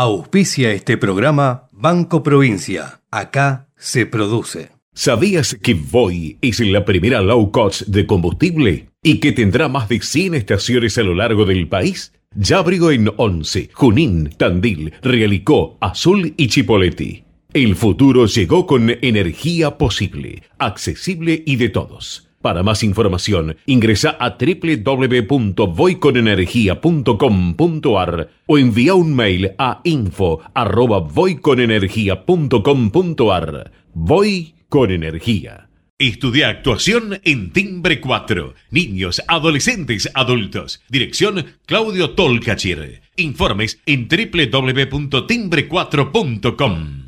Auspicia este programa Banco Provincia. Acá se produce. ¿Sabías que Voy es la primera low cost de combustible y que tendrá más de 100 estaciones a lo largo del país? Ya abrió en Once, Junín, Tandil, Realicó, Azul y Chipoleti. El futuro llegó con energía posible, accesible y de todos. Para más información, ingresa a www.voyconenergia.com.ar o envía un mail a info@voyconenergia.com.ar. Voy con energía. Estudia actuación en Timbre 4. Niños, adolescentes, adultos. Dirección Claudio Tolcachir. Informes en www.timbre4.com.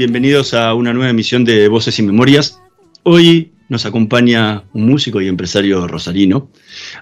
bienvenidos a una nueva emisión de Voces y Memorias. Hoy nos acompaña un músico y empresario rosarino.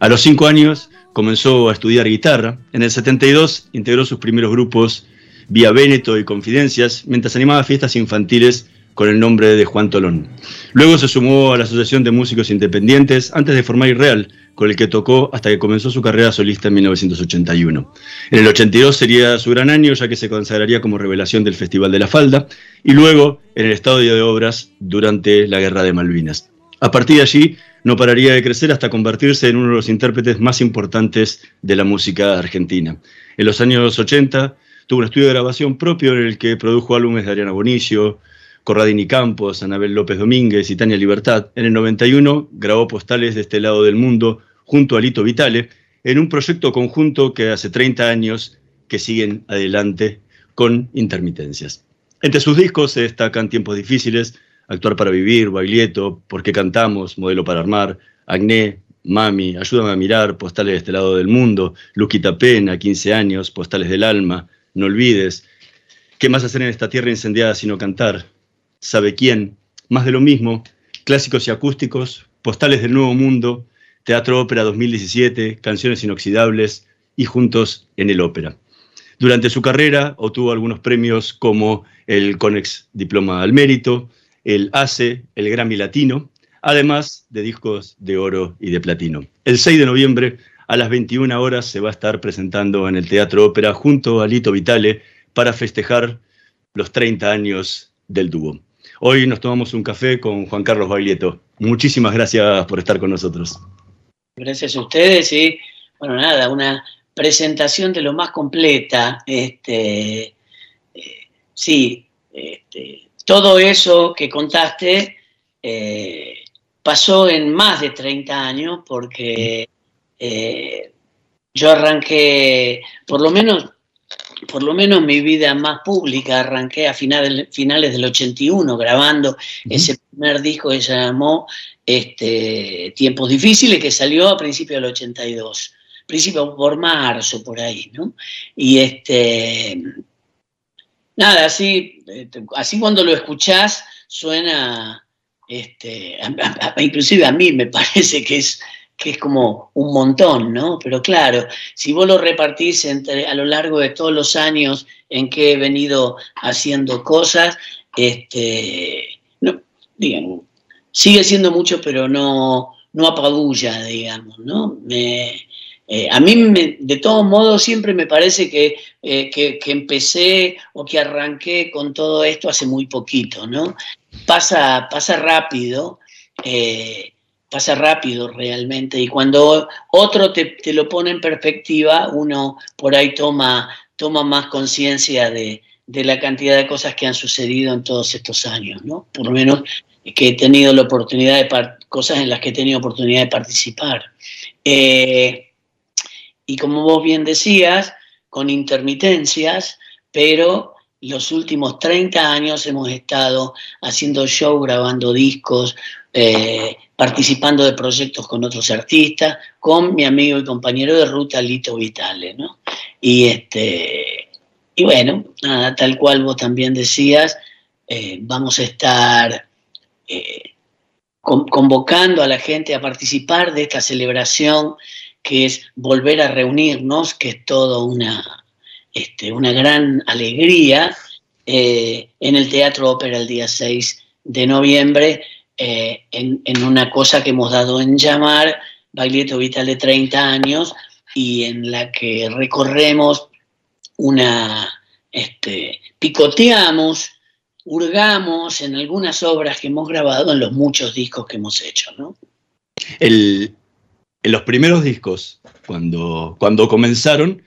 A los cinco años comenzó a estudiar guitarra. En el 72 integró sus primeros grupos Vía Véneto y Confidencias, mientras animaba fiestas infantiles con el nombre de Juan Tolón. Luego se sumó a la Asociación de Músicos Independientes antes de formar Irreal, con el que tocó hasta que comenzó su carrera solista en 1981. En el 82 sería su gran año, ya que se consagraría como revelación del Festival de la Falda, y luego en el Estado de Obras durante la Guerra de Malvinas. A partir de allí, no pararía de crecer hasta convertirse en uno de los intérpretes más importantes de la música argentina. En los años 80 tuvo un estudio de grabación propio en el que produjo álbumes de Ariana Bonicio, Corradini Campos, Anabel López Domínguez y Tania Libertad. En el 91 grabó postales de este lado del mundo junto a Lito Vitale en un proyecto conjunto que hace 30 años que siguen adelante con intermitencias. Entre sus discos se destacan Tiempos Difíciles, Actuar para Vivir, Baglietto, ¿Por qué cantamos? Modelo para Armar, Agné, Mami, Ayúdame a mirar, Postales de este lado del mundo, Luquita Pena, 15 años, Postales del alma, No olvides, ¿Qué más hacer en esta tierra incendiada sino cantar? Sabe quién, más de lo mismo, clásicos y acústicos, postales del Nuevo Mundo, Teatro Ópera 2017, Canciones Inoxidables y Juntos en el Ópera. Durante su carrera obtuvo algunos premios como el Conex Diploma al Mérito, el ACE, el Grammy Latino, además de discos de oro y de platino. El 6 de noviembre a las 21 horas se va a estar presentando en el Teatro Ópera junto a Lito Vitale para festejar los 30 años del dúo. Hoy nos tomamos un café con Juan Carlos Baglietto. Muchísimas gracias por estar con nosotros. Gracias a ustedes y, bueno, nada, una presentación de lo más completa. Este, eh, sí, este, todo eso que contaste eh, pasó en más de 30 años porque eh, yo arranqué, por lo menos por lo menos mi vida más pública arranqué a finales, finales del 81 grabando ese primer disco que se llamó este, Tiempos Difíciles que salió a principios del 82, principio por marzo por ahí, ¿no? Y este, nada, así, este, así cuando lo escuchás suena, este, inclusive a mí me parece que es que es como un montón, ¿no? Pero claro, si vos lo repartís entre, a lo largo de todos los años en que he venido haciendo cosas, este, no, digamos, sigue siendo mucho, pero no, no apabulla, digamos, ¿no? Eh, a mí, de todos modos, siempre me parece eh, que, que, empecé o que arranqué con todo esto hace muy poquito, ¿no? Pasa, pasa rápido. Eh, pasa rápido realmente y cuando otro te, lo pone en perspectiva, uno por ahí toma, toma más conciencia de, la cantidad de cosas que han sucedido en todos estos años, ¿no? Por lo menos que he tenido la oportunidad de, cosas en las que he tenido oportunidad de participar. Eh, y como vos bien decías, con intermitencias, pero los últimos 30 años hemos estado haciendo show, grabando discos, eh, participando de proyectos con otros artistas, con mi amigo y compañero de ruta Lito Vitale, ¿no? Y este y bueno, nada, tal cual vos también decías, eh, vamos a estar eh, convocando a la gente a participar de esta celebración que es volver a reunirnos, que es todo una, este, una gran alegría eh, en el Teatro Ópera el día 6 de noviembre, en, en, una cosa que hemos dado en llamar Baglietto Vital de 30 años y en la que recorremos una, este, picoteamos, hurgamos en algunas obras que hemos grabado en los muchos discos que hemos hecho, ¿no? en los primeros discos, cuando, cuando comenzaron,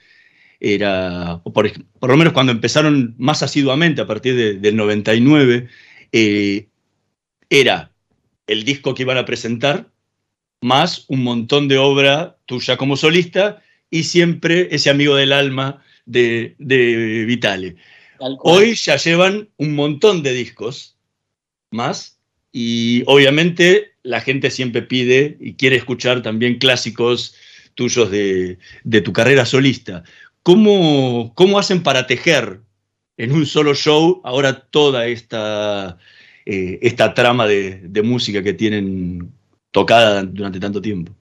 era, por, por, lo menos cuando empezaron más asiduamente a partir del 99, eh, era el disco que iban a presentar, más un montón de obra tuya como solista y siempre ese amigo del alma de, de Vitale. Hoy ya llevan un montón de discos más y obviamente la gente siempre pide y quiere escuchar también clásicos tuyos de, tu carrera solista. ¿Cómo, ¿Cómo, hacen para tejer en un solo show ahora toda esta, eh, esta trama de música que tienen tocada durante tanto tiempo?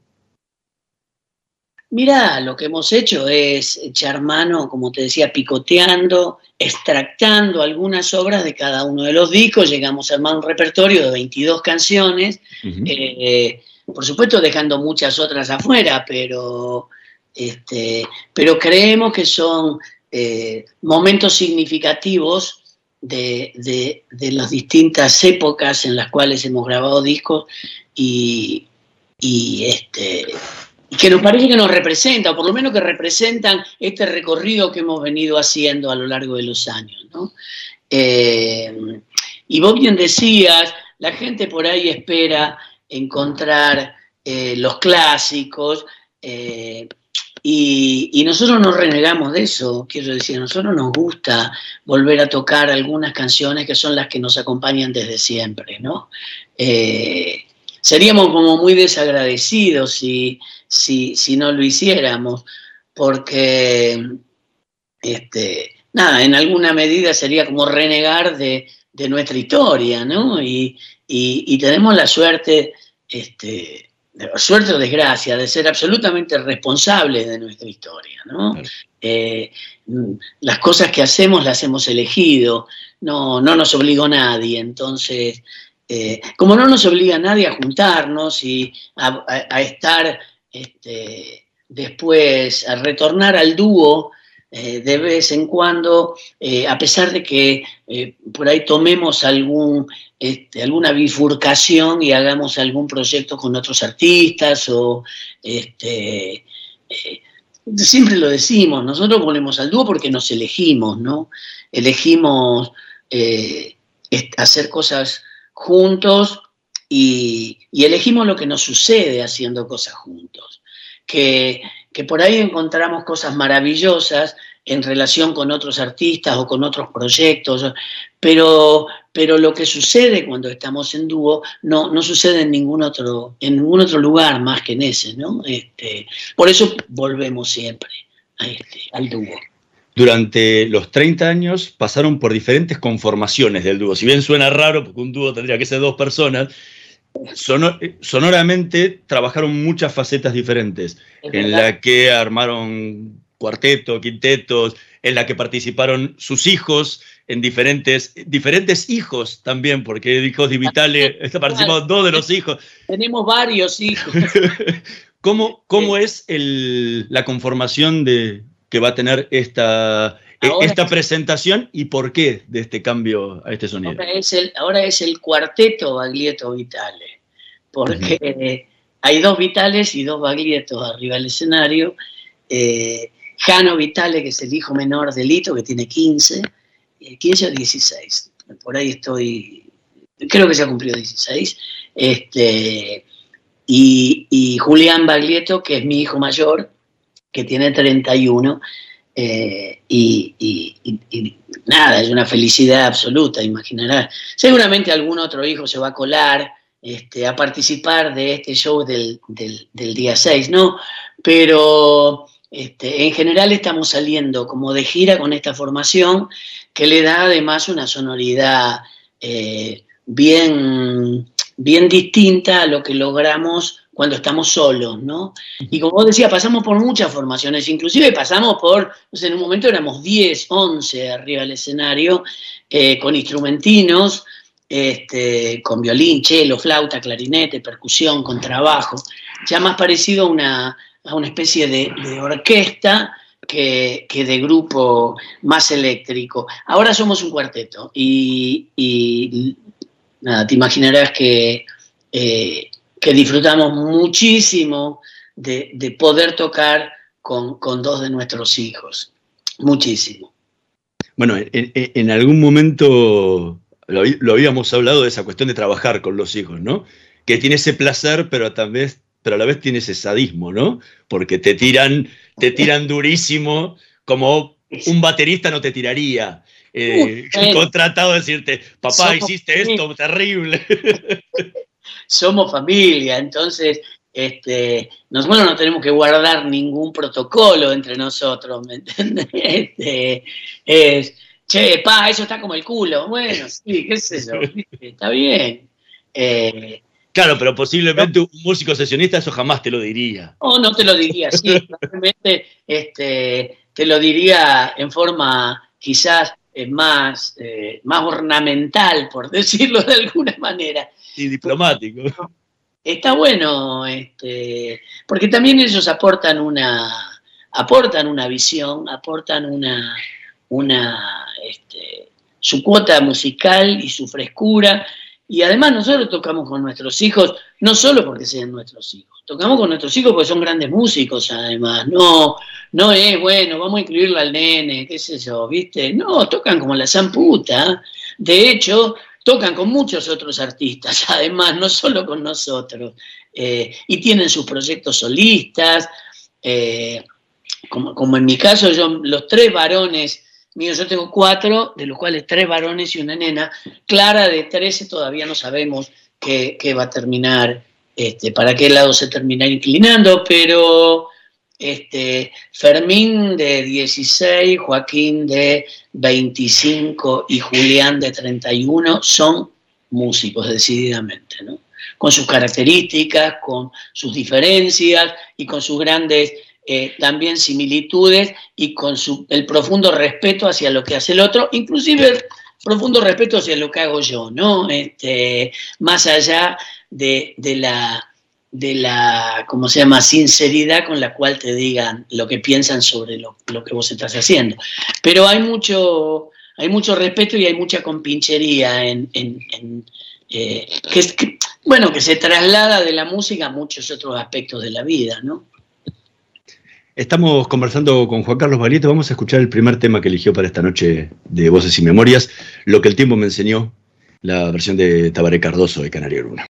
Mira, lo que hemos hecho es echar mano, como te decía, picoteando, extractando algunas obras de cada uno de los discos, llegamos a armar un repertorio de 22 canciones, eh, por supuesto dejando muchas otras afuera, pero, este, pero creemos que son eh, momentos significativos de, de, las distintas épocas en las cuales hemos grabado discos y, y este que nos parece que nos representa, o por lo menos que representan este recorrido que hemos venido haciendo a lo largo de los años. ¿no? Eh, y vos bien decías, la gente por ahí espera encontrar eh, los clásicos, eh, y, y, nosotros nos renegamos de eso, quiero decir, a nosotros nos gusta volver a tocar algunas canciones que son las que nos acompañan desde siempre, ¿no? seríamos como muy desagradecidos si, si, no lo hiciéramos, porque, este, nada, en alguna medida sería como renegar de, nuestra historia, ¿no? Y, tenemos la suerte, este, suerte o desgracia, de ser absolutamente responsables de nuestra historia, ¿no? Eh, las cosas que hacemos las hemos elegido, no, no nos obligó nadie, entonces eh, como no nos obliga a nadie a juntarnos y a, estar este, después, a retornar al dúo eh, de vez en cuando, eh, a pesar de que por ahí tomemos algún, este, alguna bifurcación y hagamos algún proyecto con otros artistas o este, siempre lo decimos, nosotros ponemos al dúo porque nos elegimos, ¿no? Elegimos hacer cosas juntos y, elegimos lo que nos sucede haciendo cosas juntos. Que, por ahí encontramos cosas maravillosas en relación con otros artistas o con otros proyectos, pero, pero lo que sucede cuando estamos en dúo no, no sucede en ningún, otro, en ningún otro lugar más que en ese, ¿no? Este, por eso volvemos siempre este, al dúo durante los 30 años pasaron por diferentes conformaciones del dúo. Si bien suena raro, porque un dúo tendría que ser dos personas, sonoramente trabajaron muchas facetas diferentes, en la que armaron cuarteto, quintetos, en la que participaron sus hijos, en diferentes, diferentes hijos también, porque hijos de Vitale, participado dos de los hijos. Tenemos varios hijos. ¿Cómo, cómo es la conformación de, que va a tener esta, e, esta presentación y por qué de este cambio a este sonido. Ahora es el, cuarteto Baglietto Vitale, porque hay dos Vitales y dos Bagliettos arriba del escenario. Eh, Jano Vitale, que es el hijo menor de Lito, que tiene 15, 15 o 16, por ahí estoy, creo que se ha cumplido 16. Este, y, y Julián Baglietto, que es mi hijo mayor, que tiene 31 eh, y, nada, es una felicidad absoluta, imaginarás. Seguramente algún otro hijo se va a colar este, a participar de este show del, día 6, ¿no? Pero este, en general estamos saliendo como de gira con esta formación que le da además una sonoridad eh, bien, bien distinta a lo que logramos cuando estamos solos, ¿no? Y como vos decías, pasamos por muchas formaciones, inclusive pasamos por, en un momento éramos 10, 11 arriba del escenario, eh, con instrumentinos, este, con violín, cello, flauta, clarinete, percusión, con trabajo, ya más parecido a una, a una especie de, orquesta que, de grupo más eléctrico. Ahora somos un cuarteto y, nada, te imaginarás que... Eh, que disfrutamos muchísimo de, poder tocar con, dos de nuestros hijos. Muchísimo. Bueno, en, algún momento lo, habíamos hablado de esa cuestión de trabajar con los hijos, ¿no? Que tiene ese placer, pero también pero a la vez tiene ese sadismo, ¿no? Porque te tiran, te tiran durísimo, como un baterista no te tiraría. Eh, contratado a decirte, papá, hiciste esto terrible. somos familia, entonces este, nosotros no tenemos que guardar ningún protocolo entre nosotros, ¿me entiendes? Este, es, che, pa, eso está como el culo. Bueno, sí, qué es eso, está bien. Eh, claro, pero posiblemente un músico sesionista eso jamás te lo diría. No, no te lo diría, sí, probablemente este, te lo diría en forma quizás eh, más, eh, más ornamental, por decirlo de alguna manera y diplomático. Está bueno, este, porque también ellos aportan una, aportan una visión, aportan una, una, este, su cuota musical y su frescura. Y además nosotros tocamos con nuestros hijos, no solo porque sean nuestros hijos, tocamos con nuestros hijos porque son grandes músicos además. No, no es, bueno, vamos a incluirlo al nene, qué sé yo, ¿viste? No, tocan como la zamputa. De hecho, tocan con muchos otros artistas, además, no solo con nosotros, eh, y tienen sus proyectos solistas, eh, como, en mi caso, yo, los tres varones míos, yo tengo cuatro, de los cuales tres varones y una nena, Clara de 13 todavía no sabemos qué, va a terminar, este, para qué lado se termina inclinando, pero este, Fermín de 16, Joaquín de 25 y Julián de 31 son músicos decididamente, ¿no? con sus características, con sus diferencias y con sus grandes eh, también similitudes y con su, el profundo respeto hacia lo que hace el otro, inclusive profundo respeto hacia lo que hago yo, ¿no? Este, más allá de la de la, ¿cómo se llama?, sinceridad con la cual te digan lo que piensan sobre lo, que vos estás haciendo. Pero hay mucho, hay mucho respeto y hay mucha compinchería en, eh, que, bueno, que se traslada de la música a muchos otros aspectos de la vida, ¿no? Estamos conversando con Juan Carlos Barieto. Vamos a escuchar el primer tema que eligió para esta noche de Voces y Memorias, Lo que el tiempo me enseñó, la versión de Tabaré Cardoso de Canario Luna.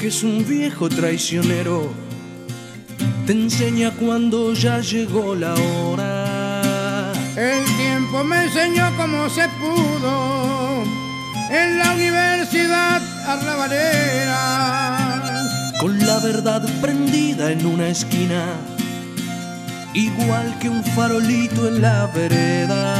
Que es un viejo traicionero te enseña cuando ya llegó la hora. El tiempo me enseñó cómo se pudo en la universidad arrabalera. Con la verdad prendida en una esquina igual que un farolito en la vereda.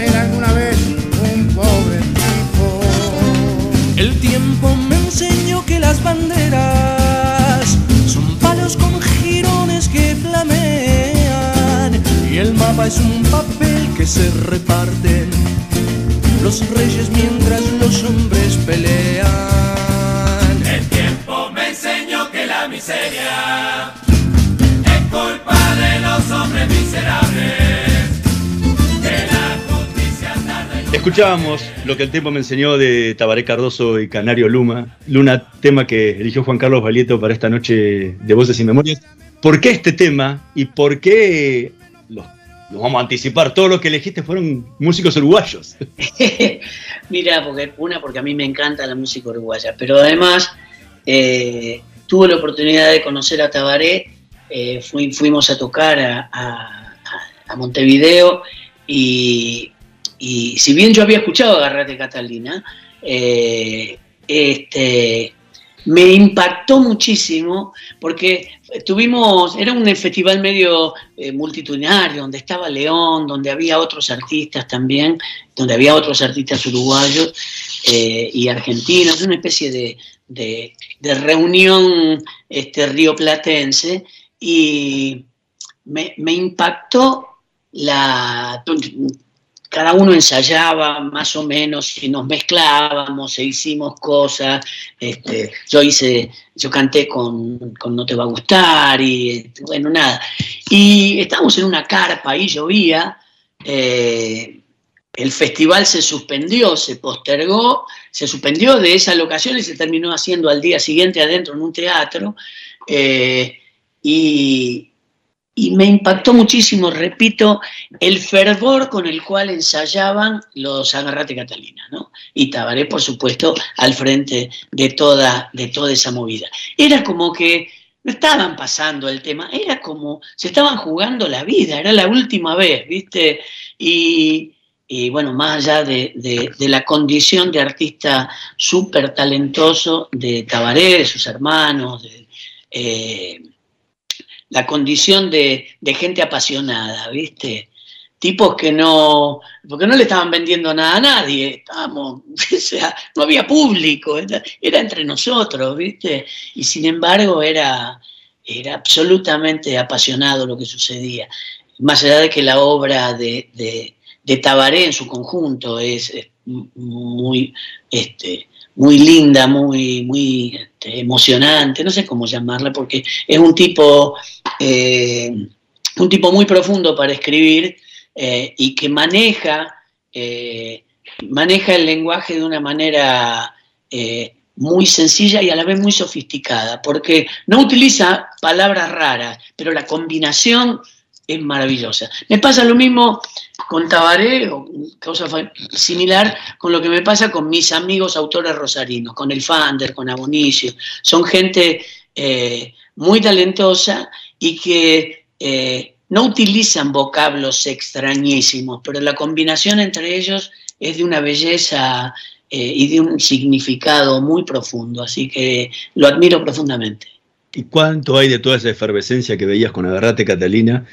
Ser alguna vez un pobre tipo. El tiempo me enseñó que las banderas son palos con jirones que flamean y el mapa es un papel que se reparten los reyes mientras los hombres pelean. El tiempo me enseñó que la miseria Escuchábamos lo que el tiempo me enseñó de Tabaré Cardoso y Canario Luma, Luna, tema que eligió Juan Carlos Valieto para esta noche de Voces y Memorias. ¿Por qué este tema y por qué los, vamos a anticipar? Todos los que elegiste fueron músicos uruguayos. Mira, porque una, porque a mí me encanta la música uruguaya, pero además eh, tuve la oportunidad de conocer a Tabaré, eh, fui- fuimos a tocar a Montevideo y, y si bien yo había escuchado Agarrate Catalina, eh, este, me impactó muchísimo porque tuvimos, era un festival medio eh, multitudinario, donde estaba León, donde había otros artistas también, donde había otros artistas uruguayos eh, y argentinos, una especie de, de- reunión este, rioplatense y me impactó la... Cada uno ensayaba más o menos y nos mezclábamos e hicimos cosas. Este, yo hice, yo canté con, No Te Va a Gustar y este, bueno, nada. Y estábamos en una carpa y llovía. eh, el festival se suspendió, se postergó, se suspendió de esa locación y se terminó haciendo al día siguiente adentro en un teatro. eh, y, y me impactó muchísimo, repito, el fervor con el cual ensayaban los Agarrate Catalina, ¿no? Y Tabaré, por supuesto, al frente de toda, de toda esa movida. Era como que no estaban pasando el tema, era como se estaban jugando la vida, era la última vez, ¿viste? Y, y bueno, más allá de, de- la condición de artista súper talentoso de Tabaré, de sus hermanos, de, eh, la condición de, de gente apasionada, ¿viste? Tipos que no, porque no le estaban vendiendo nada a nadie, estábamos, o sea, no había público, era, entre nosotros, ¿viste? Y sin embargo era, era absolutamente apasionado lo que sucedía. Más allá de que la obra de, de, de Tabaré en su conjunto es, es muy, este, muy linda, muy, muy este, emocionante, no sé cómo llamarla, porque es un tipo, eh, un tipo muy profundo para escribir eh, y que maneja, eh, maneja el lenguaje de una manera muy sencilla y a la vez muy sofisticada, porque no utiliza palabras raras, pero la combinación es maravillosa. Me pasa lo mismo con Tabaré, o cosa similar con lo que me pasa con mis amigos autores rosarinos, con el Fander, con Abonicio. Son gente eh, muy talentosa y que eh, no utilizan vocablos extrañísimos, pero la combinación entre ellos es de una belleza eh, y de un significado muy profundo, así que lo admiro profundamente. ¿Y cuánto hay de toda esa efervescencia que veías con Agarrate Catalina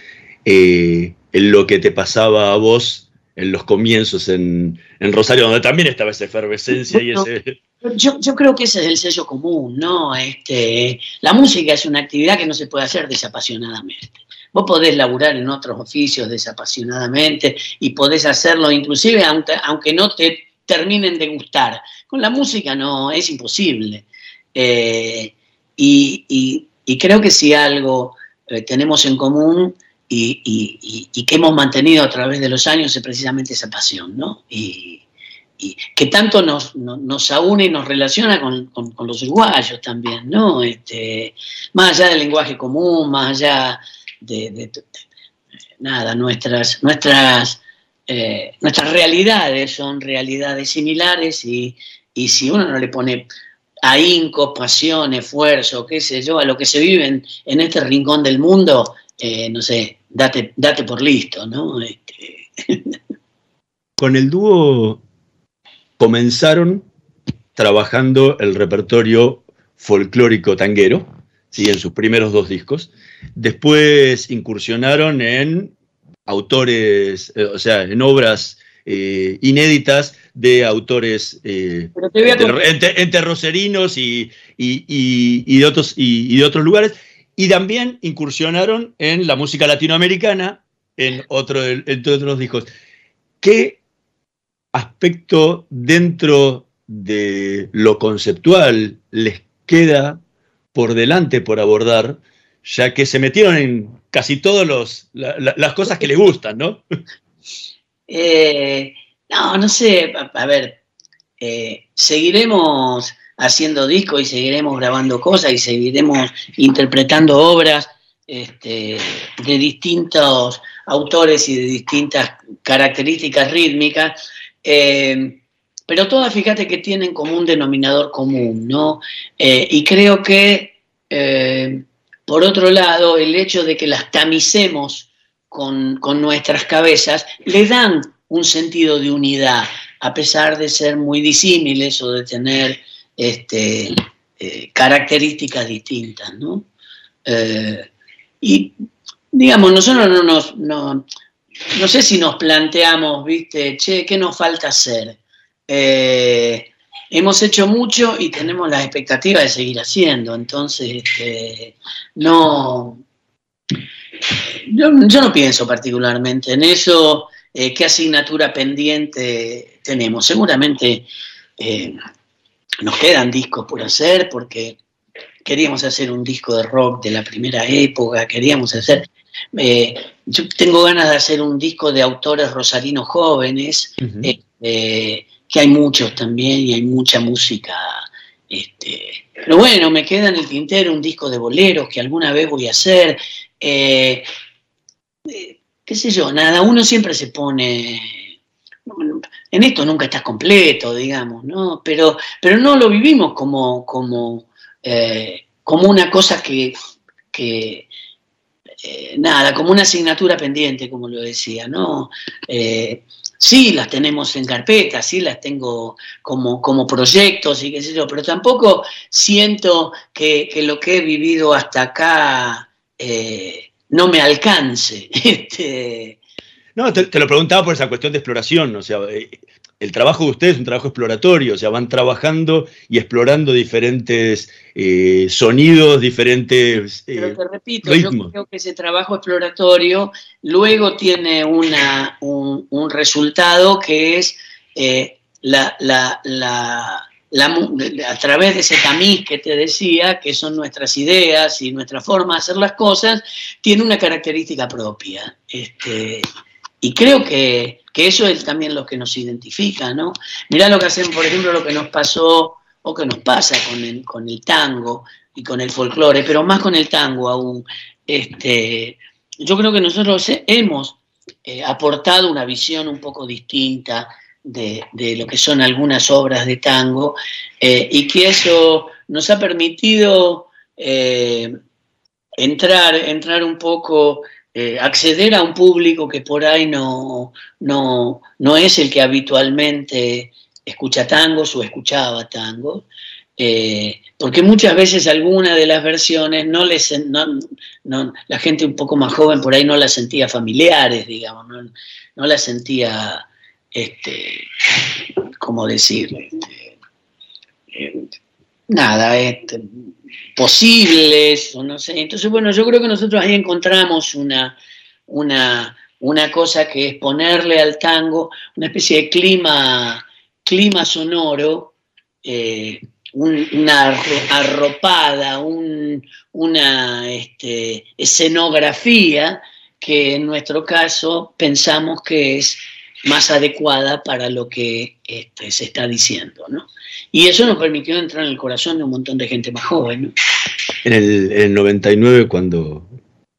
eh, en lo que te pasaba a vos en los comienzos en, en Rosario, donde también estaba esa efervescencia y ese... Yo, yo creo que ese es el sello común, ¿no? Este, la música es una actividad que no se puede hacer desapasionadamente. Vos podés laburar en otros oficios desapasionadamente y podés hacerlo inclusive aunque, aunque no te terminen de gustar. Con la música no, es imposible. Eh, y, y- y creo que si algo eh, tenemos en común y, y- y- y que hemos mantenido a través de los años es precisamente esa pasión, ¿no? Y, que tanto nos, nos, aúne y nos relaciona con, los uruguayos también, ¿no? Este, más allá del lenguaje común, más allá de, nada, nuestras, nuestras, eh, nuestras realidades son realidades similares y, si uno no le pone ahínco, pasión, esfuerzo, qué sé yo, a lo que se vive en, este rincón del mundo, eh, no sé, date, date por listo, ¿no? Este... Con el dúo comenzaron trabajando el repertorio folclórico tanguero, ¿sí? en sus primeros dos discos. Después incursionaron en autores, eh, o sea, en obras eh, inéditas de autores eh, entre, roserinos y, de otros, y, de otros lugares. Y también incursionaron en la música latinoamericana en, otro, entre otros discos. ¿Qué aspecto dentro de lo conceptual les queda por delante por abordar, ya que se metieron en casi todas las cosas que les gustan, ¿no? Eh, no, no sé, a, ver, eh, seguiremos haciendo discos y seguiremos grabando cosas y seguiremos interpretando obras este, de distintos autores y de distintas características rítmicas eh, pero todas, fíjate que tienen como un denominador común, ¿no? Eh, y creo que, eh, por otro lado, el hecho de que las tamicemos con, nuestras cabezas le dan un sentido de unidad, a pesar de ser muy disímiles o de tener este, características distintas, ¿no? y digamos, nosotros no nos, no sé si nos planteamos, viste, che, ¿qué nos falta hacer? Eh, hemos hecho mucho y tenemos la expectativa de seguir haciendo, entonces este, no, yo, no pienso particularmente en eso, eh, qué asignatura pendiente tenemos. Seguramente eh, nos quedan discos por hacer porque queríamos hacer un disco de rock de la primera época, queríamos hacer eh, yo tengo ganas de hacer un disco de autores rosarinos jóvenes, eh, eh, que hay muchos también y hay mucha música. Este, pero bueno, me queda en el tintero un disco de boleros que alguna vez voy a hacer. qué sé yo, nada, uno siempre se pone en esto nunca estás completo, digamos, ¿no? Pero, pero no lo vivimos como, como, como una cosa que, eh, nada, como una asignatura pendiente, como lo decía, ¿no? Eh, sí, las tenemos en carpeta, sí las tengo como, como proyectos y qué sé yo, pero tampoco siento que, lo que he vivido hasta acá eh, no me alcance. Este, no, te, te, lo preguntaba por esa cuestión de exploración, o sea, el trabajo de ustedes es un trabajo exploratorio, o sea, van trabajando y explorando diferentes eh, sonidos, diferentes eh, Pero te repito, yo creo que ese trabajo exploratorio luego tiene una, un, resultado que es eh, la, la, la, a través de ese tamiz que te decía, que son nuestras ideas y nuestra forma de hacer las cosas, tiene una característica propia. Este, y creo que, eso es también lo que nos identifica, ¿no? Mirá lo que hacen, por ejemplo, lo que nos pasó o que nos pasa con el, con el tango y con el folclore, pero más con el tango aún. Este, yo creo que nosotros hemos eh, aportado una visión un poco distinta de, lo que son algunas obras de tango eh, y que eso nos ha permitido eh, entrar, entrar un poco eh, acceder a un público que por ahí no, no, no, es el que habitualmente escucha tangos o escuchaba tangos, eh, porque muchas veces alguna de las versiones no les no, la gente un poco más joven por ahí no las sentía familiares, digamos, no, las sentía, este, ¿cómo decir? Este, eh, nada, este, posibles, o no sé. Entonces, bueno, yo creo que nosotros ahí encontramos una, una, una cosa que es ponerle al tango una especie de clima, clima sonoro, eh, una arropada, una este, escenografía que en nuestro caso pensamos que es más adecuada para lo que este, se está diciendo. ¿no? Y eso nos permitió entrar en el corazón de un montón de gente más joven. ¿no? En, el, en el 99, cuando,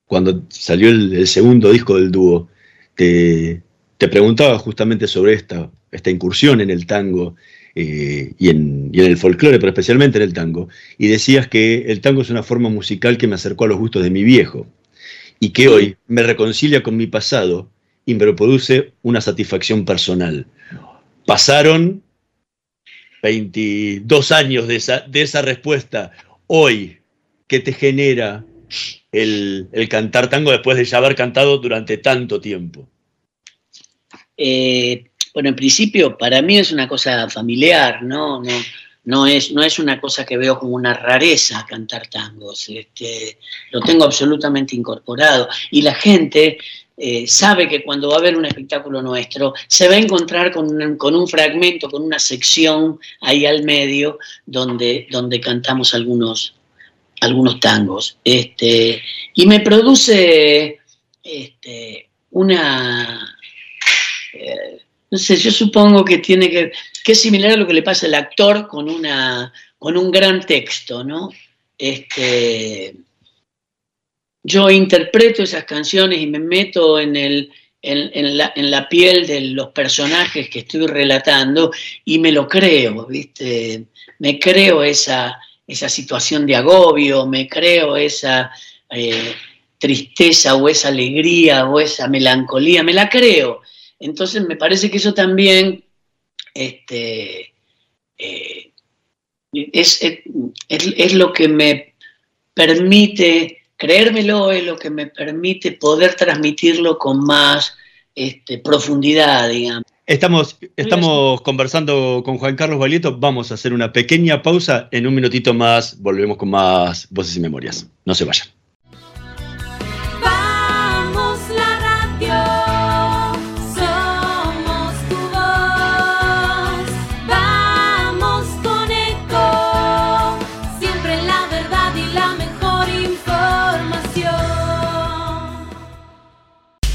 cuando salió el, el segundo disco del dúo, te, te, preguntaba justamente sobre esta, esta incursión en el tango eh, y, en, y en el folclore, pero especialmente en el tango, y decías que el tango es una forma musical que me acercó a los gustos de mi viejo y que hoy me reconcilia con mi pasado y me produce una satisfacción personal. Pasaron 22 años de esa, de esa respuesta. Hoy, ¿qué te genera el, el, cantar tango después de ya haber cantado durante tanto tiempo? Eh, bueno, en principio, para mí es una cosa familiar, ¿no? no no es, no es una cosa que veo como una rareza cantar tangos, este, lo tengo absolutamente incorporado. Y la gente eh, sabe que cuando va a haber un espectáculo nuestro, se va a encontrar con un, con un fragmento, con una sección ahí al medio donde, donde cantamos algunos, algunos tangos. Este, y me produce este, una... Eh, no sé, yo supongo que tiene que, que es similar a lo que le pasa al actor con, una, con un gran texto, ¿no? Este, yo interpreto esas canciones y me meto en, el, en, la, en, la, piel de los personajes que estoy relatando y me lo creo, ¿viste? Me creo esa, esa situación de agobio, me creo esa eh, tristeza o esa alegría o esa melancolía, me la creo. Entonces me parece que eso también este, eh, es, es, lo que me permite, creérmelo es lo que me permite poder transmitirlo con más este, profundidad, digamos. Estamos, estamos conversando con Juan Carlos Valieto, vamos a hacer una pequeña pausa, en un minutito más volvemos con más voces y memorias. No se vayan.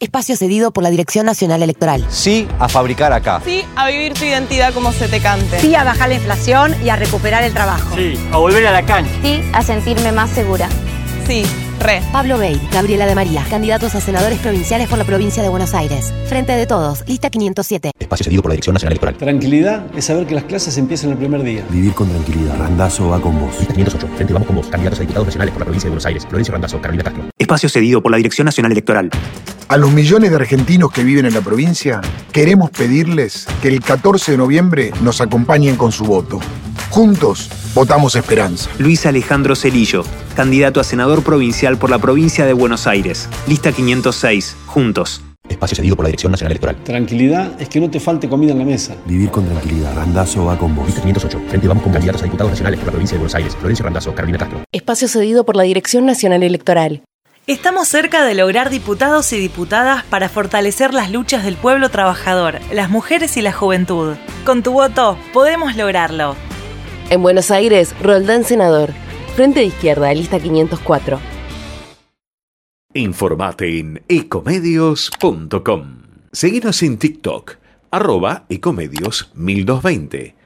Espacio cedido por la Dirección Nacional Electoral. Sí a fabricar acá. Sí a vivir tu identidad como se te cante. Sí a bajar la inflación y a recuperar el trabajo. Sí a volver a la cancha. Sí a sentirme más segura. Sí, re. Pablo Bey, Gabriela de María, candidatos a senadores provinciales por la provincia de Buenos Aires. Frente de todos, lista 507. Espacio cedido por la Dirección Nacional Electoral. Tranquilidad es saber que las clases empiezan el primer día. Vivir con tranquilidad. Randazo va con vos. Lista 508. Frente vamos con vos. Candidatos a diputados nacionales por la provincia de Buenos Aires. Florencio Randazo, Carolina Castro. Espacio cedido por la Dirección Nacional Electoral. A los millones de argentinos que viven en la provincia, queremos pedirles que el 14 de noviembre nos acompañen con su voto. Juntos, votamos esperanza. Luis Alejandro Cerillo, candidato a senador provincial por la provincia de Buenos Aires. Lista 506. Juntos. Espacio cedido por la Dirección Nacional Electoral. Tranquilidad es que no te falte comida en la mesa. Vivir con tranquilidad. Randazo va con vos. Lista 508. Frente vamos con candidatos a diputados nacionales por la provincia de Buenos Aires. Florencio Randazo, Carolina Castro. Espacio cedido por la Dirección Nacional Electoral. Estamos cerca de lograr diputados y diputadas para fortalecer las luchas del pueblo trabajador, las mujeres y la juventud. Con tu voto podemos lograrlo. En Buenos Aires, Roldán Senador. Frente de Izquierda, lista 504. Informate en ecomedios.com. Seguinos en TikTok, arroba ecomedios 1220.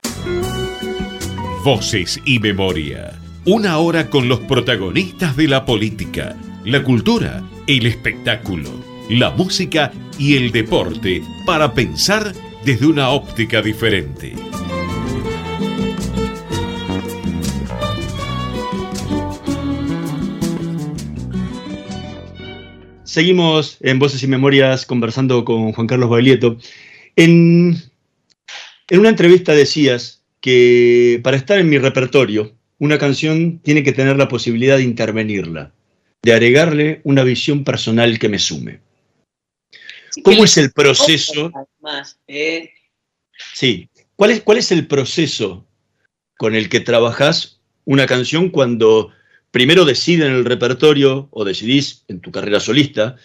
Voces y memoria. Una hora con los protagonistas de la política, la cultura, el espectáculo, la música y el deporte para pensar desde una óptica diferente. Seguimos en Voces y Memorias conversando con Juan Carlos Baglietto. En, en una entrevista decías que para estar en mi repertorio, una canción tiene que tener la posibilidad de intervenirla, de agregarle una visión personal que me sume. ¿Cómo es el proceso? Más, ¿eh? Sí. ¿Cuál es, ¿Cuál es el proceso con el que trabajás una canción cuando primero deciden en el repertorio o decidís en tu carrera solista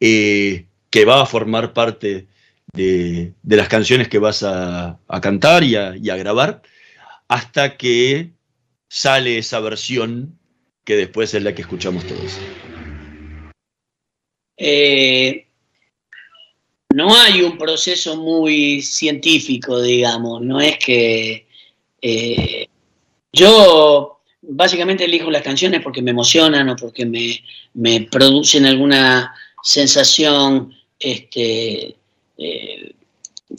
eh, que va a formar parte de, de las canciones que vas a, a cantar y a, y a grabar, hasta que sale esa versión que después es la que escuchamos todos? Eh, no hay un proceso muy científico, digamos, no es que eh, yo básicamente elijo las canciones porque me emocionan o porque me, me producen alguna sensación este, eh,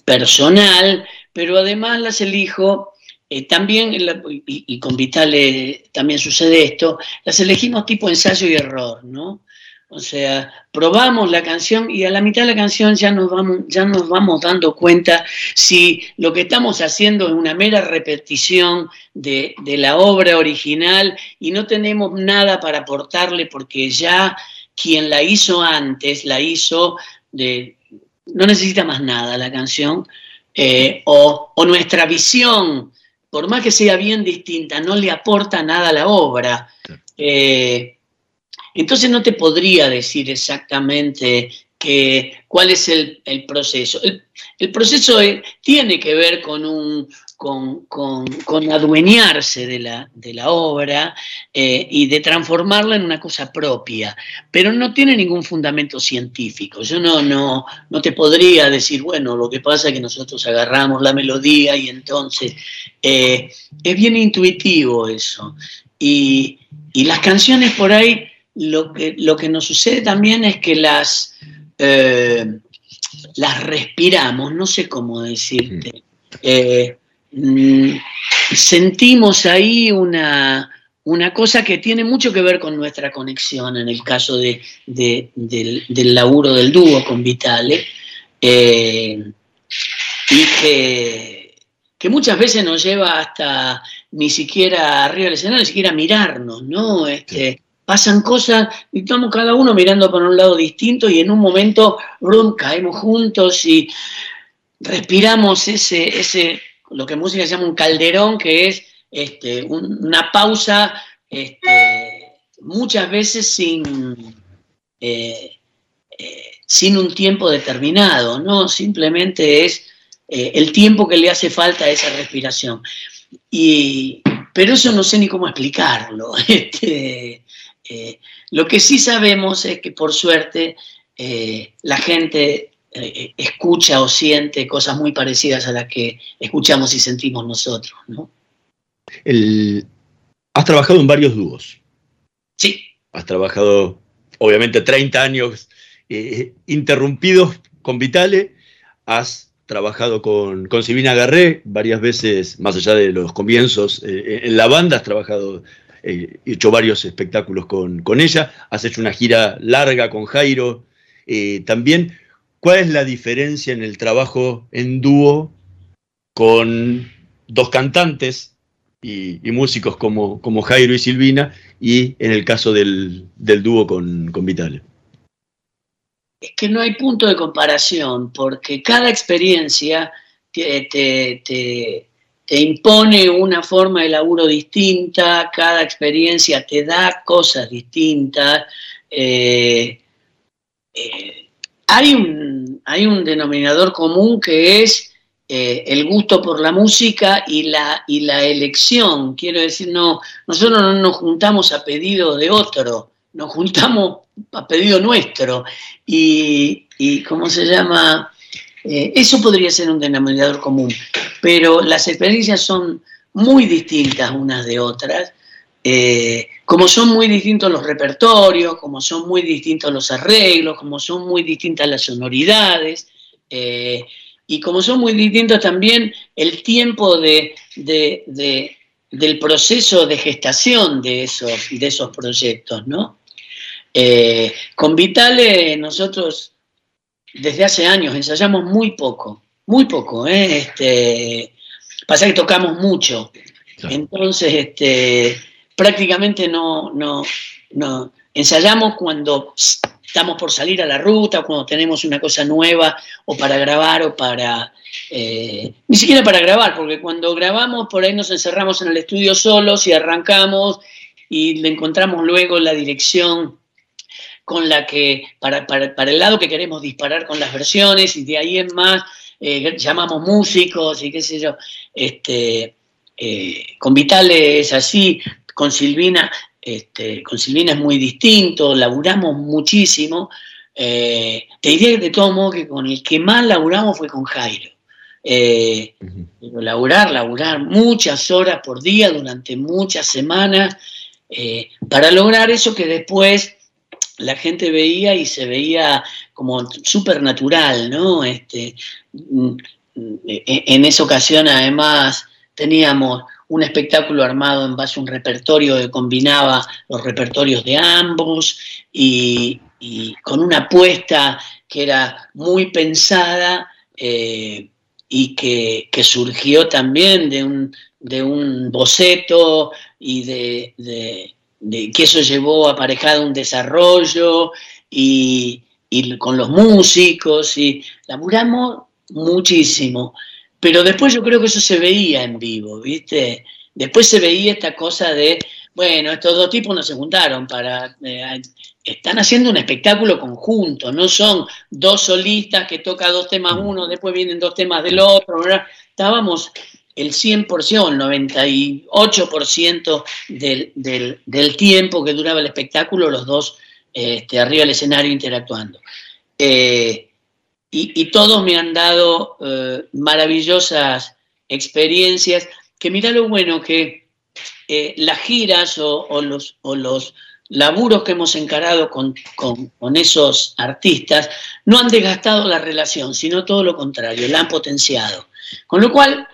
personal, pero además las elijo eh, también, y, con Vitale también sucede esto, las elegimos tipo ensayo y error, ¿no? O sea, probamos la canción y a la mitad de la canción ya nos vamos, ya nos vamos dando cuenta si lo que estamos haciendo es una mera repetición de, de la obra original y no tenemos nada para aportarle porque ya quien la hizo antes la hizo de, no necesita más nada la canción, eh, o, o, nuestra visión, por más que sea bien distinta, no le aporta nada a la obra. Eh, entonces no te podría decir exactamente que, cuál es el, el proceso. El, el proceso es, tiene que ver con, un, con, con, con adueñarse de la, de la obra eh, y de transformarla en una cosa propia, pero no tiene ningún fundamento científico. Yo no, no, no te podría decir, bueno, lo que pasa es que nosotros agarramos la melodía y entonces eh, es bien intuitivo eso. Y, y las canciones por ahí lo que, lo que nos sucede también es que las, eh, las respiramos, no sé cómo decirte. Eh, mm, sentimos ahí una, una, cosa que tiene mucho que ver con nuestra conexión en el caso de, de, del, del, laburo del dúo con Vitale. Eh, y que, que muchas veces nos lleva hasta ni siquiera arriba del escenario, ni siquiera mirarnos, ¿no? Este, pasan cosas y estamos cada uno mirando por un lado distinto y en un momento rum, caemos juntos y respiramos ese, ese, lo que en música se llama un calderón, que es este, un, una pausa este, muchas veces sin, eh, eh, sin un tiempo determinado, ¿no? Simplemente es eh, el tiempo que le hace falta a esa respiración. Y, pero eso no sé ni cómo explicarlo. Este, lo que sí sabemos es que por suerte la gente eh, escucha o siente cosas muy parecidas a las que escuchamos y sentimos nosotros. ¿no? El, has trabajado en varios dúos. Sí. Has trabajado, obviamente, 30 años eh, interrumpidos con Vitale. Has trabajado con, con Silvina Garré varias veces, más allá de los comienzos eh, en la banda, has trabajado eh, hecho varios espectáculos con, con, ella, has hecho una gira larga con Jairo eh, también. ¿Cuál es la diferencia en el trabajo en dúo con dos cantantes y, músicos como, como, Jairo y Silvina y en el caso del, del dúo con, con Vitale? Es que no hay punto de comparación porque cada experiencia te, te, te te impone una forma de laburo distinta, cada experiencia te da cosas distintas. Eh, eh, hay, un, hay, un, denominador común que es eh, el gusto por la música y la, y la elección. Quiero decir, no, nosotros no nos juntamos a pedido de otro, nos juntamos a pedido nuestro. Y, y ¿cómo se llama? Eh, eso podría ser un denominador común, pero las experiencias son muy distintas unas de otras, eh, como son muy distintos los repertorios, como son muy distintos los arreglos, como son muy distintas las sonoridades, eh, y como son muy distintos también el tiempo de, de, de, del proceso de gestación de esos, de esos proyectos, ¿no? Eh, con Vitale nosotros desde hace años, ensayamos muy poco, muy poco, ¿eh? este, pasa que tocamos mucho, entonces este, prácticamente no, no, no, ensayamos cuando estamos por salir a la ruta, cuando tenemos una cosa nueva, o para grabar, o para... eh, ni siquiera para grabar, porque cuando grabamos por ahí nos encerramos en el estudio solos y arrancamos y le encontramos luego la dirección con la que, para, para- el lado que queremos disparar con las versiones, y de ahí en más eh, llamamos músicos y qué sé yo. Este, eh, con Vitale es así, con Silvina, este, con Silvina es muy distinto, laburamos muchísimo. Eh, te diría de todo modo que con el que más laburamos fue con Jairo. Eh, pero laburar, laburar muchas horas por día durante muchas semanas eh, para lograr eso que después la gente veía y se veía como súper natural, ¿no? Este, mm, mm, en esa ocasión además teníamos un espectáculo armado en base a un repertorio que combinaba los repertorios de ambos y, con una apuesta que era muy pensada eh, y que, que surgió también de un, de un boceto y de, de- de que eso llevó aparejado un desarrollo y, y con los músicos y laburamos muchísimo. Pero después yo creo que eso se veía en vivo, ¿viste? Después se veía esta cosa de, bueno, estos dos tipos no se juntaron para... eh, están haciendo un espectáculo conjunto, no son dos solistas que toca dos temas uno, después vienen dos temas del otro, ¿verdad? Estábamos el 100%, el 98% del, del, del tiempo que duraba el espectáculo, los dos este, arriba del escenario interactuando. Eh, y, todos me han dado eh, maravillosas experiencias, que mira lo bueno que eh, las giras o, los, laburos que hemos encarado con esos artistas no han desgastado la relación, sino todo lo contrario, la han potenciado. Con lo cual,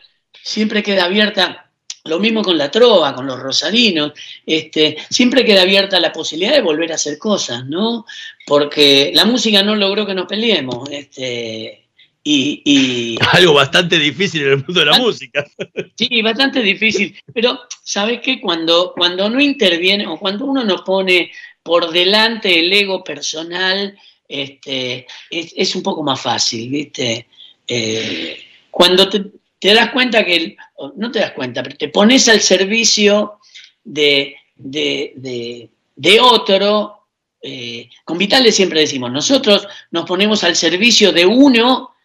siempre queda abierta, lo mismo con la trova, con los rosarinos, este, siempre queda abierta la posibilidad de volver a hacer cosas, ¿no? Porque la música no logró que nos peleemos, este, y, y- Algo bastante difícil en el mundo de la música. Sí, bastante difícil. Pero, ¿sabes qué? Cuando, cuando no interviene o cuando uno nos pone por delante el ego personal, este, es, es un poco más fácil, ¿viste? Eh, cuando te, te das cuenta que, el- no te das cuenta, pero te pones al servicio de, de, de- de otro, eh, con Vitales siempre decimos, nosotros nos ponemos al servicio de uno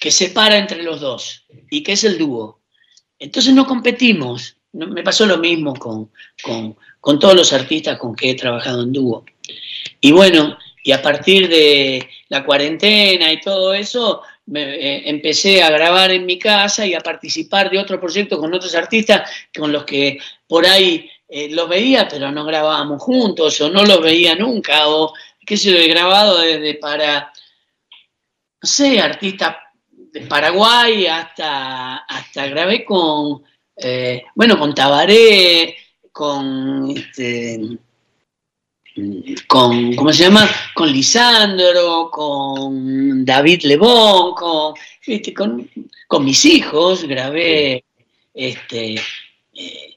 que separa entre los dos y que es el dúo. Entonces no competimos. Me pasó lo mismo con, con- con todos los artistas con que he trabajado en dúo. Y bueno, y a partir de la cuarentena y todo eso, me, eh, empecé a grabar en mi casa y a participar de otro proyecto con otros artistas con los que por ahí eh, los veía, pero no grabábamos juntos, o no los veía nunca, o qué sé yo, he grabado desde para, no sé, artistas de Paraguay hasta, hasta grabé con, eh, bueno, con Tabaré, con, este, con, ¿cómo se llama? Con Lisandro, con David Lebón, con, viste, con, con mis hijos, grabé, este, eh,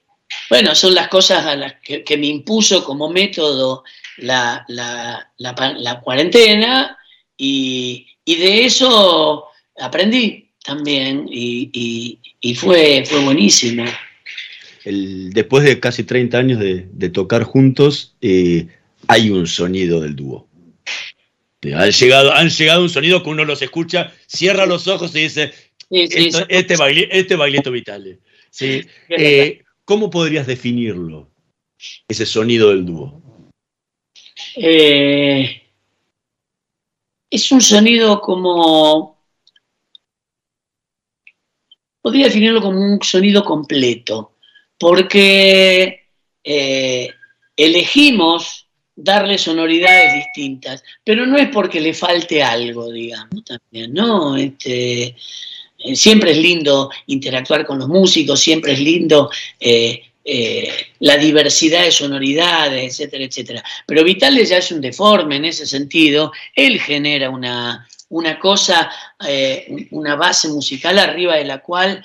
bueno, son las cosas a las que, que me impuso como método la, la- la pa- la cuarentena y, y de eso aprendí también y, y- y fue, fue buenísimo. El- después de casi 30 años de, de tocar juntos, eh, hay un sonido del dúo. Han llegado, han llegado un sonido que uno los escucha, cierra los ojos y dice, "Esto- este, baile, este baileto. Eh, ¿Cómo podrías definirlo, ese sonido del dúo? Eh, es un sonido como. Podría definirlo como un sonido completo, porque eh, elegimos darle sonoridades distintas, pero no es porque le falte algo, digamos, también, ¿no? Este, siempre es lindo interactuar con los músicos, siempre es lindo eh, eh, la diversidad de sonoridades, etcétera, etcétera. Pero Vitales ya es un deforme en ese sentido, él genera una, una cosa, eh, una base musical arriba de la cual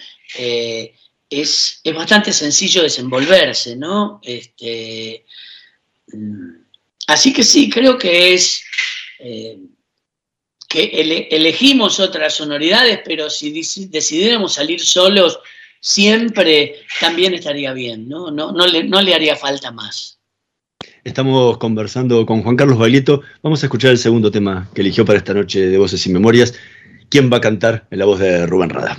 es, es bastante sencillo desenvolverse, ¿no? Este, mm, así que sí, creo que es que ele- elegimos otras sonoridades, pero si deci- decidiéramos salir solos, siempre también estaría bien, ¿no? No, no, le, no le haría falta más. Estamos conversando con Juan Carlos Baglietto. Vamos a escuchar el segundo tema que eligió para esta noche de Voces y Memorias. ¿Quién va a cantar en la voz de Rubén Rada?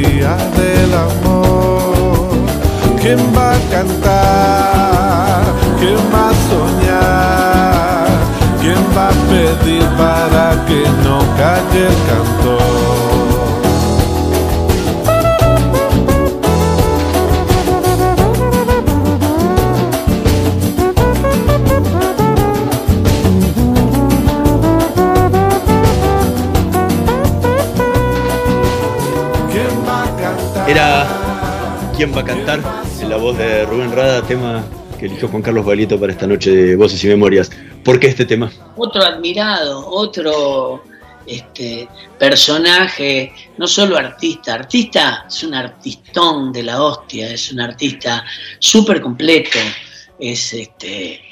del amor? ¿Quién va a cantar? ¿Quién va a soñar? ¿Quién va a pedir para que no calle el cantor? ¿Quién va a cantar? En la voz de Rubén Rada, tema que eligió Juan Carlos Baglietto para esta noche de Voces y Memorias. ¿Por qué este tema? Otro admirado, otro este, personaje, no solo artista, artista es un artistón de la hostia, es un artista súper completo, es este,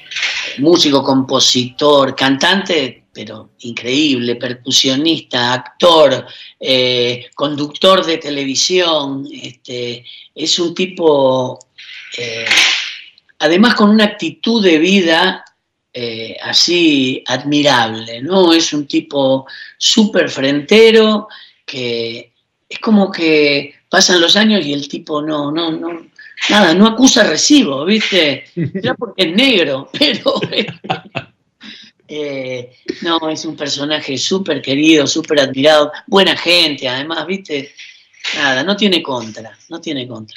músico, compositor, cantante, pero increíble, percusionista, actor, eh, conductor de televisión, este, es un tipo, eh, además con una actitud de vida eh, así admirable, ¿no? Es un tipo súper frentero que es como que pasan los años y el tipo no, no, no, nada, no acusa recibo, ¿viste? Ya porque es negro, pero eh, no, es un personaje súper querido, súper admirado, buena gente, además, ¿viste? Nada, no tiene contra, no tiene contra.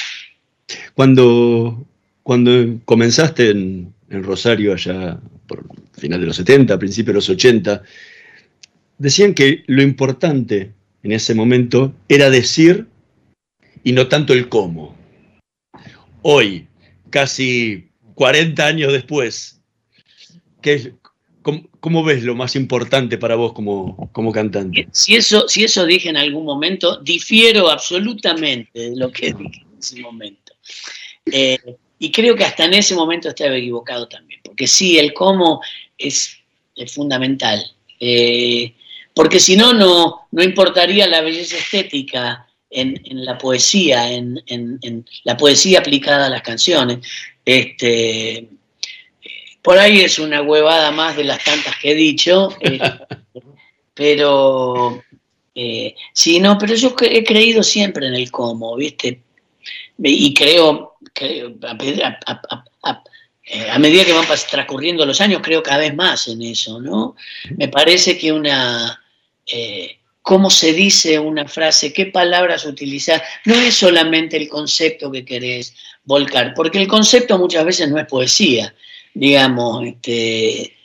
Cuando, cuando comenzaste en, Rosario, allá por final de los 70, principios de los 80, decían que lo importante en ese momento era decir y no tanto el cómo. Hoy, casi 40 años después, ¿qué cómo, ves lo más importante para vos como, como cantante? Si eso, si eso dije en algún momento, difiero absolutamente de lo que dije en ese momento. Eh, y creo que hasta en ese momento estaba equivocado también, porque sí, el cómo es, fundamental. Eh, porque si no, no, importaría la belleza estética en, en la poesía, en, en- en la poesía aplicada a las canciones. Este, por ahí es una huevada más de las tantas que he dicho, eh, pero eh, sí, no, pero yo he creído siempre en el cómo, ¿viste? Y creo, creo a, a- a- a- a- eh, a medida que van transcurriendo los años, creo cada vez más en eso, ¿no? Me parece que una... eh, cómo se dice una frase, qué palabras utilizar, no es solamente el concepto que querés volcar, porque el concepto muchas veces no es poesía, digamos, este,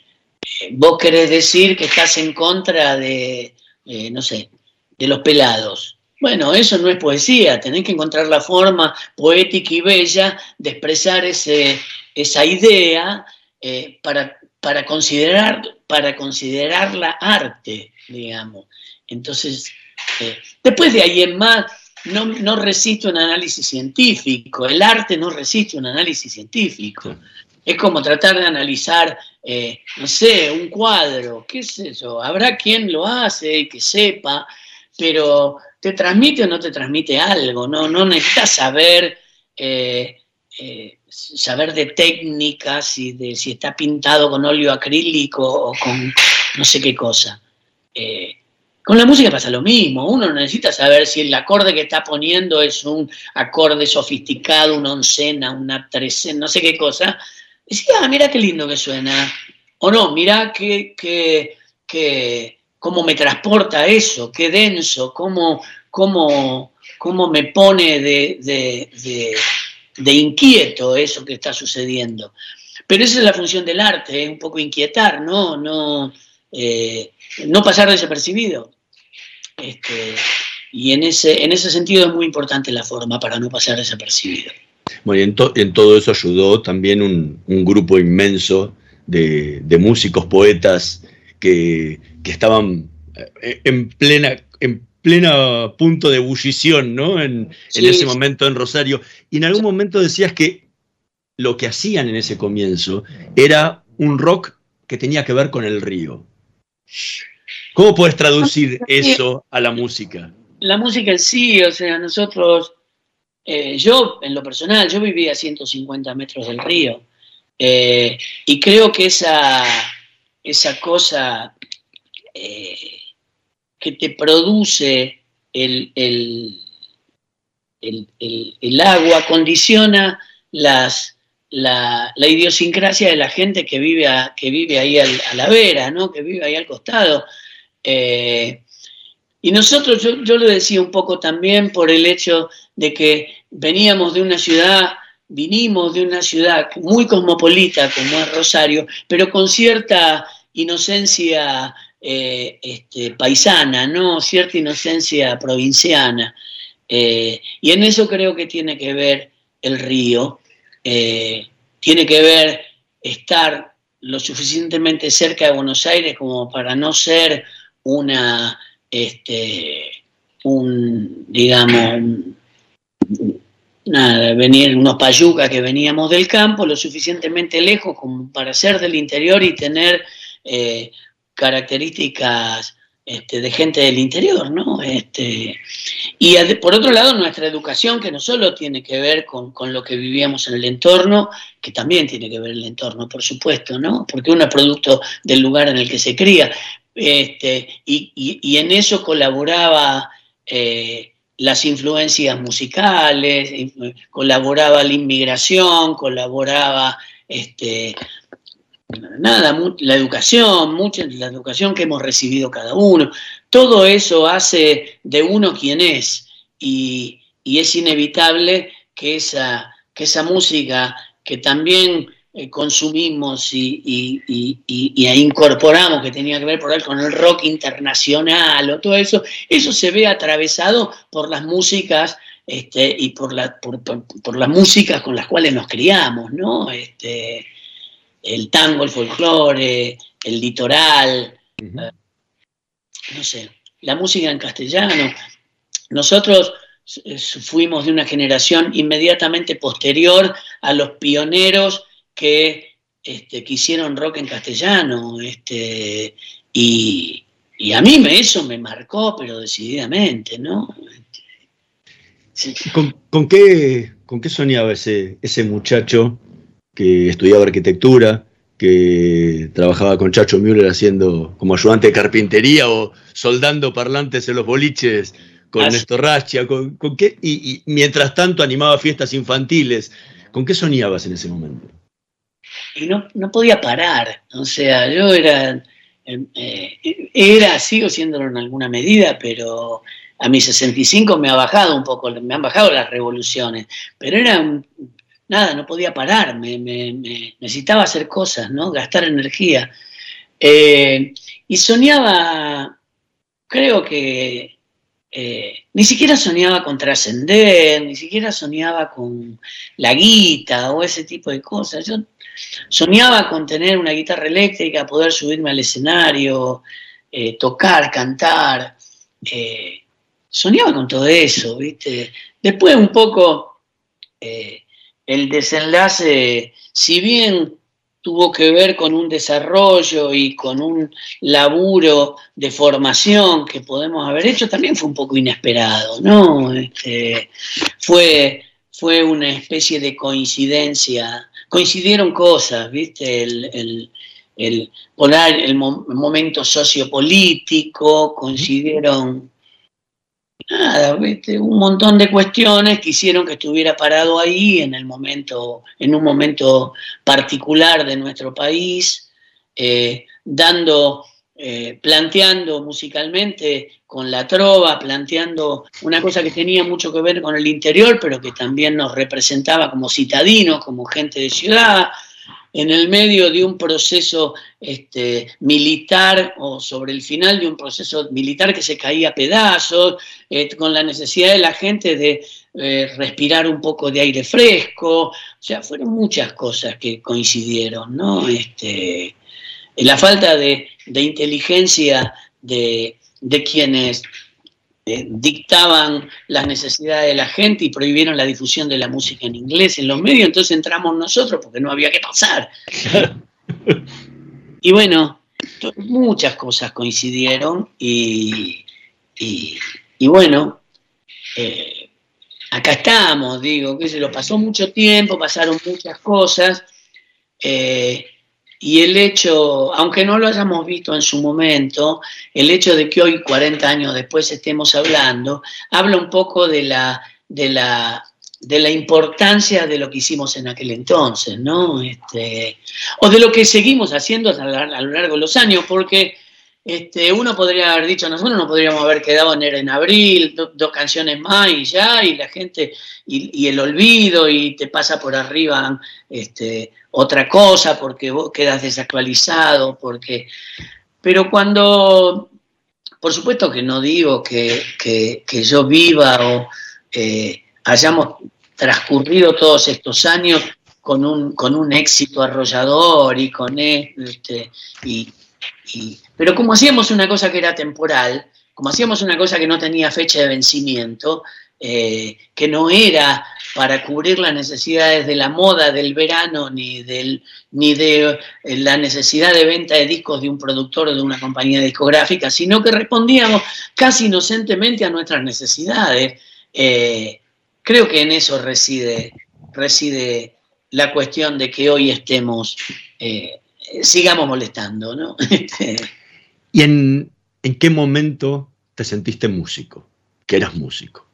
vos querés decir que estás en contra de, eh, no sé, de los pelados, Bueno, eso no es poesía, tenés que encontrar la forma poética y bella de expresar ese, esa idea eh, para, para, considerar, para considerarla arte, digamos. Entonces, eh, después de ahí en más, no, no, resiste un análisis científico, el arte no resiste un análisis científico. Es como tratar de analizar, eh, no sé, un cuadro, qué es eso, habrá quien lo hace, que sepa, pero te transmite o no te transmite algo, no, no necesitas saber, eh, eh, saber de técnicas y de si está pintado con óleo acrílico o con no sé qué cosa. Con la música pasa lo mismo, uno necesita saber si el acorde que está poniendo es un acorde sofisticado, una oncena, una trecena, no sé qué cosa. Decía, ah, mira qué lindo que suena. O no, mira qué, qué, qué, cómo me transporta eso, qué denso, cómo, cómo, cómo me pone de, de, de, inquieto eso que está sucediendo. Pero esa es la función del arte, un poco inquietar, no, no, eh, no pasar desapercibido. Este, y en ese, en ese sentido es muy importante la forma para no pasar desapercibido. Bueno, y en, en todo eso ayudó también un, un grupo inmenso de, de músicos, poetas, que, que estaban eh, en plena, en plena punto de ebullición, ¿no? En, Sí. en ese momento en Rosario. Y en algún momento decías que lo que hacían en ese comienzo era un rock que tenía que ver con el río. ¿Cómo puedes traducir eso a la música? La música en sí, o sea, nosotros, eh, yo en lo personal, yo vivía a 150 metros del río eh, y creo que esa, esa cosa eh, que te produce el, el- el- agua condiciona las, la, la idiosincrasia de la gente que vive, a- que vive ahí al- a la vera, ¿no? que vive ahí al costado. Y nosotros, yo, yo lo decía un poco también por el hecho de que veníamos de una ciudad, vinimos de una ciudad muy cosmopolita como es Rosario, pero con cierta inocencia eh, este, paisana, ¿no? Cierta inocencia provinciana. Eh, y en eso creo que tiene que ver el río, eh, tiene que ver estar lo suficientemente cerca de Buenos Aires como para no ser una, este, un, digamos, nada, venir unos payucas que veníamos del campo, lo suficientemente lejos como para ser del interior y tener eh, características este, de gente del interior, ¿no? Este, y por otro lado, nuestra educación, que no solo tiene que ver con, con lo que vivíamos en el entorno, que también tiene que ver el entorno, por supuesto, ¿no? Porque uno es producto del lugar en el que se cría. Este, y, en eso colaboraba eh, las influencias musicales, colaboraba la inmigración, colaboraba este, nada, la educación, mucha la educación que hemos recibido cada uno, todo eso hace de uno quien es y, y es inevitable que esa, que esa música que también eh, consumimos y, y- y- y- y incorporamos, que tenía que ver por ahí con el rock internacional o todo eso, eso se ve atravesado por las músicas este, y por, la, por, por- por las músicas con las cuales nos criamos, ¿no? Este, el tango, el folclore, el litoral, eh, no sé, la música en castellano. Nosotros eh, fuimos de una generación inmediatamente posterior a los pioneros que, este, que hicieron rock en castellano. Este, y, y a mí me, eso me marcó, pero decididamente, ¿no? ¿Con, con qué, con qué soñaba ese, ese muchacho que estudiaba arquitectura, que trabajaba con Chacho Müller haciendo como ayudante de carpintería o soldando parlantes en los boliches con Ah, Néstor Rachia? ¿Con, con qué? Y, y mientras tanto animaba fiestas infantiles. ¿Con qué soñabas en ese momento? Y no, no podía parar. O sea, yo era, eh, era, sigo siéndolo en alguna medida, pero a mis 65 me ha bajado un poco, me han bajado las revoluciones, pero era nada, no podía parar, me, me- me- necesitaba hacer cosas, ¿no? Gastar energía. Eh, y soñaba, creo que eh, ni siquiera soñaba con trascender, ni siquiera soñaba con la guita o ese tipo de cosas. Yo soñaba con tener una guitarra eléctrica, poder subirme al escenario, eh, tocar, cantar. eh, soñaba con todo eso, ¿viste? Después un poco el desenlace, si bien tuvo que ver con un desarrollo y con un laburo de formación que podemos haber hecho, también fue un poco inesperado, ¿no? Este, fue, fue una especie de coincidencia, coincidieron cosas, ¿viste? El, el, el, el mo- momento sociopolítico, coincidieron nada, un montón de cuestiones que hicieron que estuviera parado ahí en el momento, en un momento particular de nuestro país, eh, dando, eh, planteando musicalmente con la trova, planteando una cosa que tenía mucho que ver con el interior, pero que también nos representaba como citadinos, como gente de ciudad, en el medio de un proceso este, militar o sobre el final de un proceso militar que se caía a pedazos, eh, con la necesidad de la gente de eh, respirar un poco de aire fresco, o sea, fueron muchas cosas que coincidieron, ¿no? Este, la falta de, inteligencia de quienes eh, dictaban las necesidades de la gente y prohibieron la difusión de la música en inglés en los medios, entonces entramos nosotros porque no había que pasar. y bueno, muchas cosas coincidieron y, y- y bueno, eh, acá estamos, digo, que se lo pasó mucho tiempo, pasaron muchas cosas. eh, y el hecho, aunque no lo hayamos visto en su momento, el hecho de que hoy, 40 años después, estemos hablando, habla un poco de la, de la, de la importancia de lo que hicimos en aquel entonces, ¿no? Este, o de lo que seguimos haciendo a, lo largo de los años, porque este, uno podría haber dicho, nosotros no podríamos haber quedado en, en abril, do- dos canciones más y ya, y la gente, y, y el olvido, y te pasa por arriba este, otra cosa, porque vos quedas desactualizado, porque... Pero cuando, por supuesto que no digo que, que- que yo viva o eh, hayamos transcurrido todos estos años con un, con un éxito arrollador y con este, y, pero como hacíamos una cosa que era temporal, como hacíamos una cosa que no tenía fecha de vencimiento, eh, que no era para cubrir las necesidades de la moda del verano ni, de eh, la necesidad de venta de discos de un productor o de una compañía discográfica, sino que respondíamos casi inocentemente a nuestras necesidades. Eh, creo que en eso reside, reside la cuestión de que hoy estemos, sigamos molestando, ¿no? Este, ¿Y en, en qué momento te sentiste músico? Que eras músico.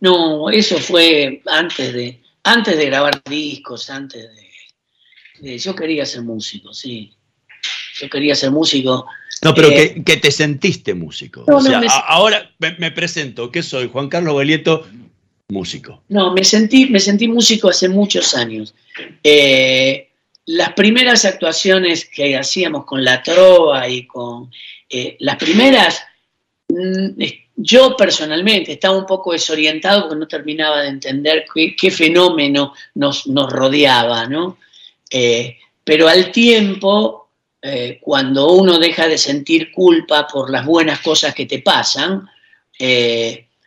No, eso fue antes de, antes de grabar discos, antes de, de- Yo quería ser músico, sí. Yo quería ser músico. No, pero Eh, que, que te sentiste músico. No, o sea, no, me- a- ahora me, me presento, ¿qué soy? Juan Carlos Belieto, músico. No, me sentí, me sentí músico hace muchos años. Eh, las primeras actuaciones que hacíamos con la trova y con eh, las primeras, mm, yo personalmente estaba un poco desorientado porque no terminaba de entender qué, fenómeno nos, nos rodeaba, ¿no? Eh, pero al tiempo, eh, cuando uno deja de sentir culpa por las buenas cosas que te pasan,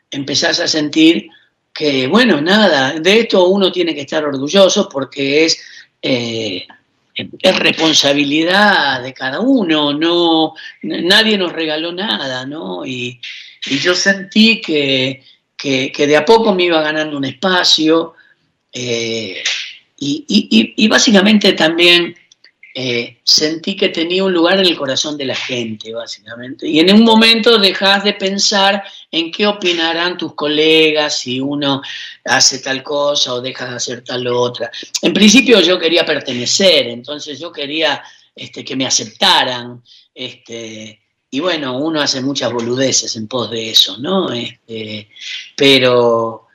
empezás a sentir que, bueno, nada, de esto uno tiene que estar orgulloso porque es, eh, es responsabilidad de cada uno, no, nadie nos regaló nada, ¿no? Y, y yo sentí que, que- de a poco me iba ganando un espacio eh, y- y básicamente también eh, sentí que tenía un lugar en el corazón de la gente, básicamente. Y en un momento dejas de pensar en qué opinarán tus colegas si uno hace tal cosa o deja de hacer tal otra. En principio yo quería pertenecer, entonces yo quería este, que me aceptaran. Este, y bueno, uno hace muchas boludeces en pos de eso, ¿no? Este, pero,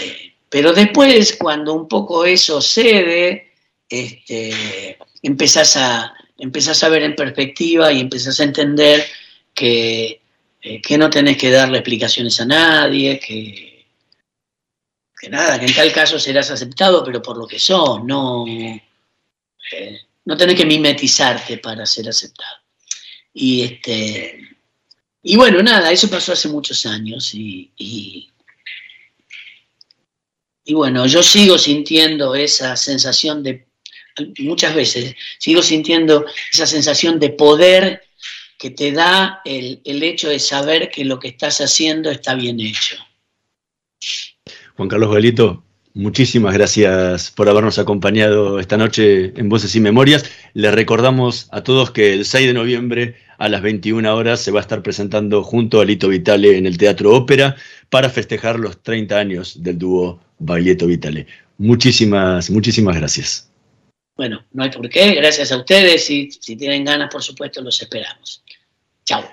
eh, pero después, cuando un poco eso cede, este, empezás, a, empezás a ver en perspectiva y empezás a entender que eh, que no tenés que darle explicaciones a nadie, que, que nada, que en tal caso serás aceptado, pero por lo que sos, no, eh, no tenés que mimetizarte para ser aceptado. Y este y bueno, nada, eso pasó hace muchos años y, y, y bueno, yo sigo sintiendo esa sensación de, muchas veces, sigo sintiendo esa sensación de poder que te da el, el hecho de saber que lo que estás haciendo está bien hecho. Juan Carlos Galito, muchísimas gracias por habernos acompañado esta noche en Voces y Memorias. Les recordamos a todos que el 6 de noviembre a las 21 horas se va a estar presentando junto a Lito Vitale en el Teatro Ópera para festejar los 30 años del dúo Baglietto Vitale. Muchísimas, muchísimas gracias. Bueno, no hay por qué, gracias a ustedes y si tienen ganas, por supuesto, los esperamos. Chao.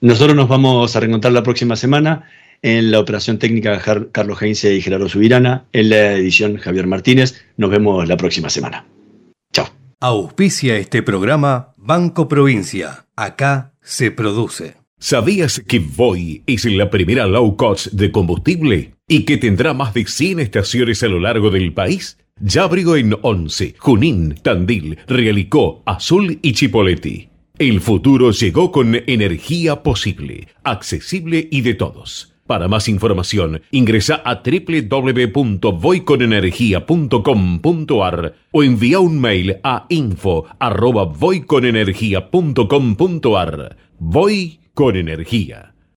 Nosotros nos vamos a reencontrar la próxima semana en la operación técnica Carlos Heinze y Gerardo Subirana, en la edición Javier Martínez. Nos vemos la próxima semana. Chao. Auspicia este programa Banco Provincia. Acá se produce. ¿Sabías que Voy es la primera low cost de combustible y que tendrá más de 100 estaciones a lo largo del país? Ya abrió en Once, Junín, Tandil, Realicó, Azul y Chipoleti. El futuro llegó con energía posible, accesible y de todos. Para más información, ingresa a www.voyconenergia.com.ar o envía un mail a info@voyconenergia.com.ar. Voy con energía.